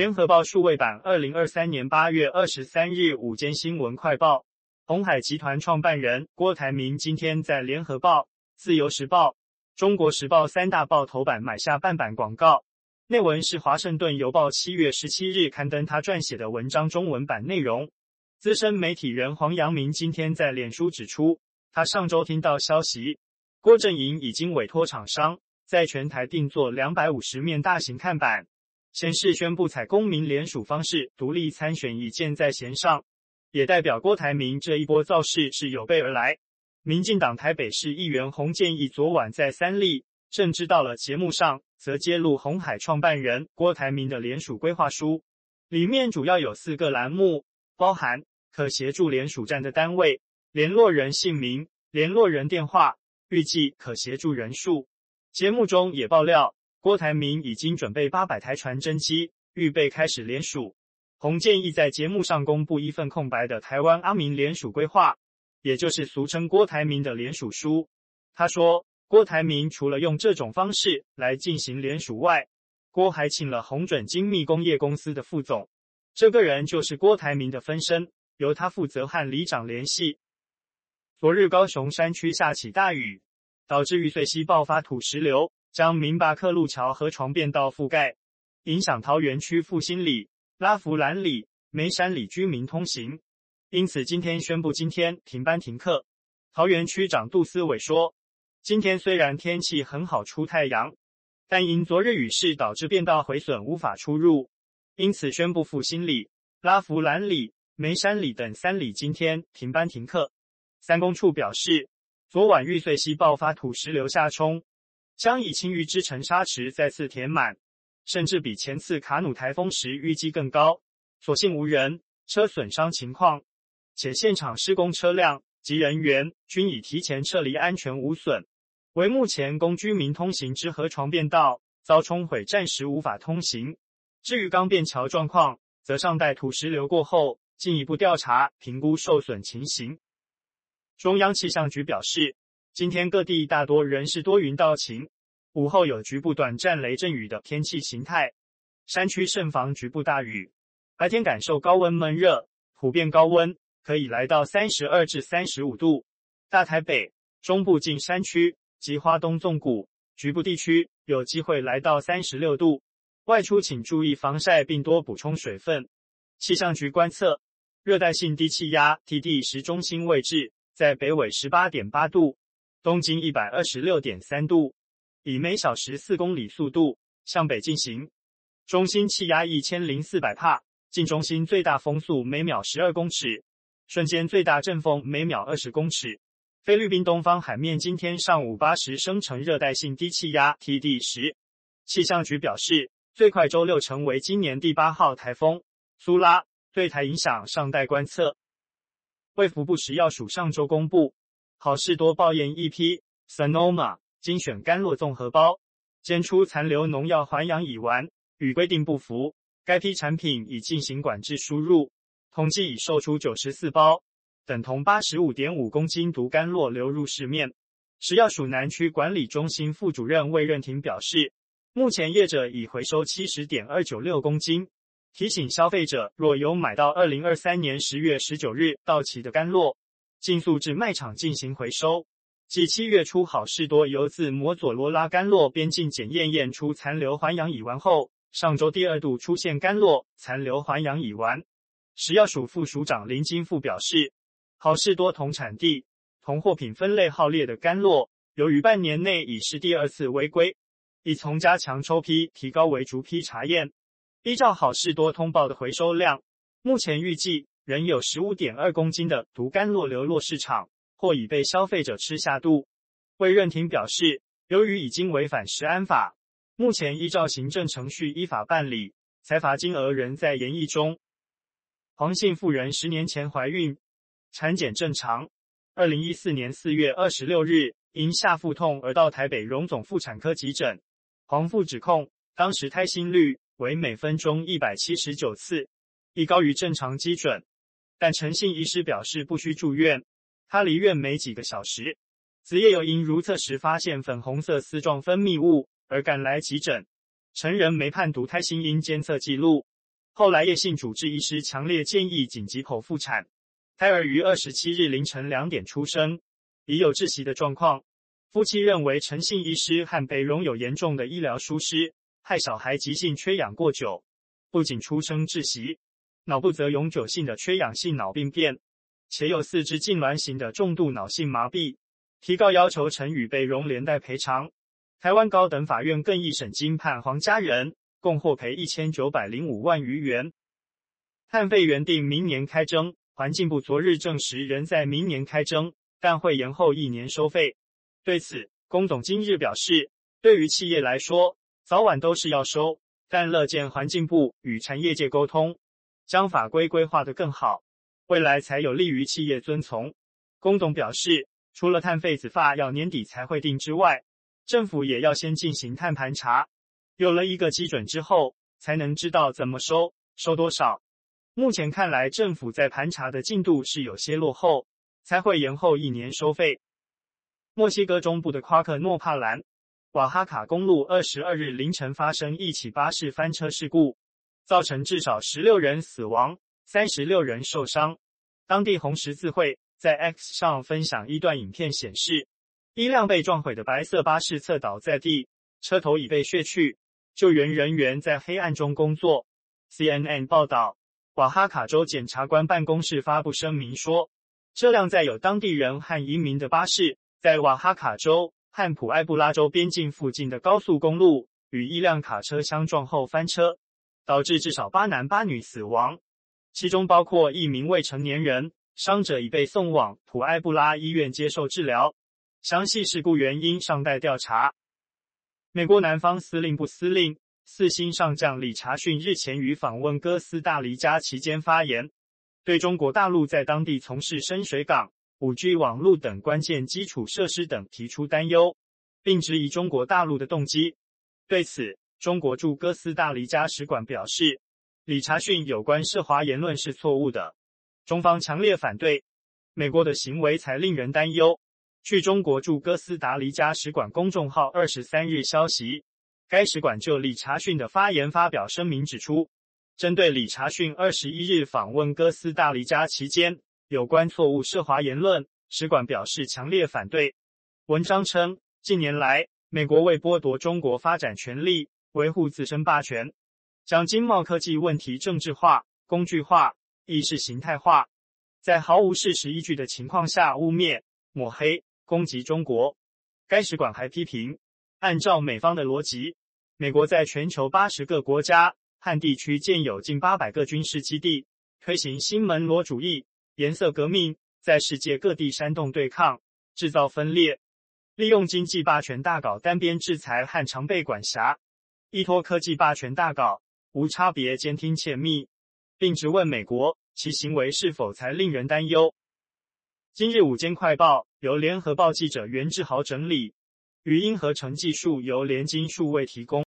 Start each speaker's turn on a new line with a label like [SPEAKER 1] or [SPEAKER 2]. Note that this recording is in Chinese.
[SPEAKER 1] 联合报数位版二零二三年八月二十三日午间新闻快报：鸿海集团创办人郭台铭今天在联合报、自由时报、中国时报三大报头版买下半版广告。内文是华盛顿邮报七月十七日刊登他撰写的文章中文版内容。资深媒体人黄阳明今天在脸书指出，他上周听到消息，郭正营已经委托厂商在全台定做两百五十面大型看板。先是宣布采公民联署方式独立参选，已箭在弦上，也代表郭台铭这一波造势是有备而来。民进党台北市议员洪建义昨晚在三立正知道了节目上，则揭露红海创办人郭台铭的联署规划书，里面主要有四个栏目，包含可协助联署站的单位、联络人姓名、联络人电话、预计可协助人数。节目中也爆料。郭台铭已经准备八百台传真机，预备开始联署。洪建义在节目上公布一份空白的台湾阿明联署规划，也就是俗称郭台铭的联署书。他说，郭台铭除了用这种方式来进行联署外，郭还请了鸿准精密工业公司的副总，这个人就是郭台铭的分身，由他负责和里长联系。昨日高雄山区下起大雨，导致玉碎溪爆发土石流。将明巴克路桥河床便道覆盖，影响桃园区复兴里、拉福兰里、梅山里居民通行。因此，今天宣布今天停班停课。桃园区长杜思伟说：“今天虽然天气很好，出太阳，但因昨日雨势导致便道毁损，无法出入，因此宣布复兴里、拉福兰里、梅山里等三里今天停班停课。”三公处表示，昨晚玉穗溪爆发土石流下冲。将以青鱼之城沙池再次填满，甚至比前次卡努台风时预计更高。所幸无人车损伤情况，且现场施工车辆及人员均已提前撤离，安全无损。为目前供居民通行之河床便道遭冲毁，暂时无法通行。至于钢便桥状况，则尚待土石流过后进一步调查评估受损情形。中央气象局表示。今天各地大多仍是多云到晴，午后有局部短暂雷阵雨的天气形态，山区慎防局部大雨。白天感受高温闷热，普遍高温可以来到三十二至三十五度。大台北、中部近山区及花东纵谷局部地区有机会来到三十六度。外出请注意防晒，并多补充水分。气象局观测，热带性低气压 TD 十中心位置在北纬十八点八度。东经一百二十六点三度，以每小时四公里速度向北进行。中心气压一千零四百帕，近中心最大风速每秒十二公尺，瞬间最大阵风每秒二十公尺。菲律宾东方海面今天上午八时生成热带性低气压 TD 十，气象局表示，最快周六成为今年第八号台风苏拉，对台影响尚待观测。卫福部食药署上周公布。好事多报验一批 Sonoma 精选甘洛综合包，检出残留农药环氧乙烷，与规定不符。该批产品已进行管制输入，统计已售出九十四包，等同八十五点五公斤毒甘洛流入市面。食药署南区管理中心副主任魏任庭表示，目前业者已回收七十点二九六公斤，提醒消费者若有买到二零二三年十月十九日到期的甘洛。尽速至卖场进行回收。继七月初好事多由自摩佐罗拉甘洛边境检验验出残留环氧乙烷后，上周第二度出现甘洛残留环氧乙烷。食药署副署长林金富表示，好事多同产地同货品分类号列的甘洛，由于半年内已是第二次违规，已从加强抽批提高为逐批查验。依照好事多通报的回收量，目前预计。仍有十五点二公斤的毒干酪流落市场，或已被消费者吃下肚。魏任廷表示，由于已经违反食安法，目前依照行政程序依法办理，裁罚金额仍在研议中。黄姓妇人十年前怀孕，产检正常，二零一四年四月二十六日因下腹痛而到台北荣总妇产科急诊。黄妇指控当时胎心率为每分钟一百七十九次，亦高于正常基准。但陈姓医师表示不需住院，他离院没几个小时，子夜有因如厕时发现粉红色丝状分泌物而赶来急诊。成人没判读胎心音监测记录，后来叶姓主治医师强烈建议紧急剖腹产，胎儿于二十七日凌晨两点出生，已有窒息的状况。夫妻认为陈姓医师和北荣有严重的医疗疏失，害小孩急性缺氧过久，不仅出生窒息，脑部则永久性的缺氧性脑病变，且有四肢痉挛型的重度脑性麻痹。提告要求陈与被容连带赔偿。台湾高等法院更一审经判黄家人共获赔一千九百零五万余元。碳费原定明年开征，环境部昨日证实仍在明年开征，但会延后一年收费。对此，龚总今日表示，对于企业来说，早晚都是要收，但乐见环境部与产业界沟通，将法规规划得更好，未来才有利于企业遵从。龚董表示，除了碳费子法要年底才会定之外，政府也要先进行碳盘查，有了一个基准之后，才能知道怎么收，收多少。目前看来，政府在盘查的进度是有些落后，才会延后一年收费。墨西哥中部的夸克诺帕兰瓦哈卡公路二十二日凌晨发生一起巴士翻车事故，造成至少十六人死亡，三十六人受伤。当地红十字会在 X 上分享一段影片，显示一辆被撞毁的白色巴士侧倒在地，车头已被削去，救援人员在黑暗中工作。CNN 报道，瓦哈卡州检察官办公室发布声明说，这辆载有当地人和移民的巴士。在瓦哈卡州和普埃布拉州边境附近的高速公路与一辆卡车相撞后翻车，导致至少八男八女死亡，其中包括一名未成年人。伤者已被送往普埃布拉医院接受治疗，详细事故原因尚待调查。美国南方司令部司令四星上将理查逊日前于访问哥斯大黎加期间发言，对中国大陆在当地从事深水港。五 G 网络等关键基础设施等提出担忧，并质疑中国大陆的动机。对此，中国驻哥斯大黎加使馆表示，理查逊有关涉华言论是错误的，中方强烈反对。美国的行为才令人担忧。据中国驻哥斯达黎加使馆公众号二十三日消息，该使馆就理查逊的发言发表声明，指出，针对理查逊二十一日访问哥斯大黎加期间，有关错误涉华言论，使馆表示强烈反对。文章称，近年来，美国为剥夺中国发展权利，维护自身霸权，将经贸科技问题政治化、工具化、意识形态化，在毫无事实依据的情况下污蔑、抹黑、攻击中国。该使馆还批评，按照美方的逻辑，美国在全球八十个国家和地区建有近八百个军事基地，推行新门罗主义。颜色革命，在世界各地煽动对抗，制造分裂，利用经济霸权大搞单边制裁和常备管辖，依托科技霸权大搞无差别监听窃密，并质问美国其行为是否才令人担忧。今日午间快报由联合报记者袁志豪整理，语音合成技术由联金数位提供。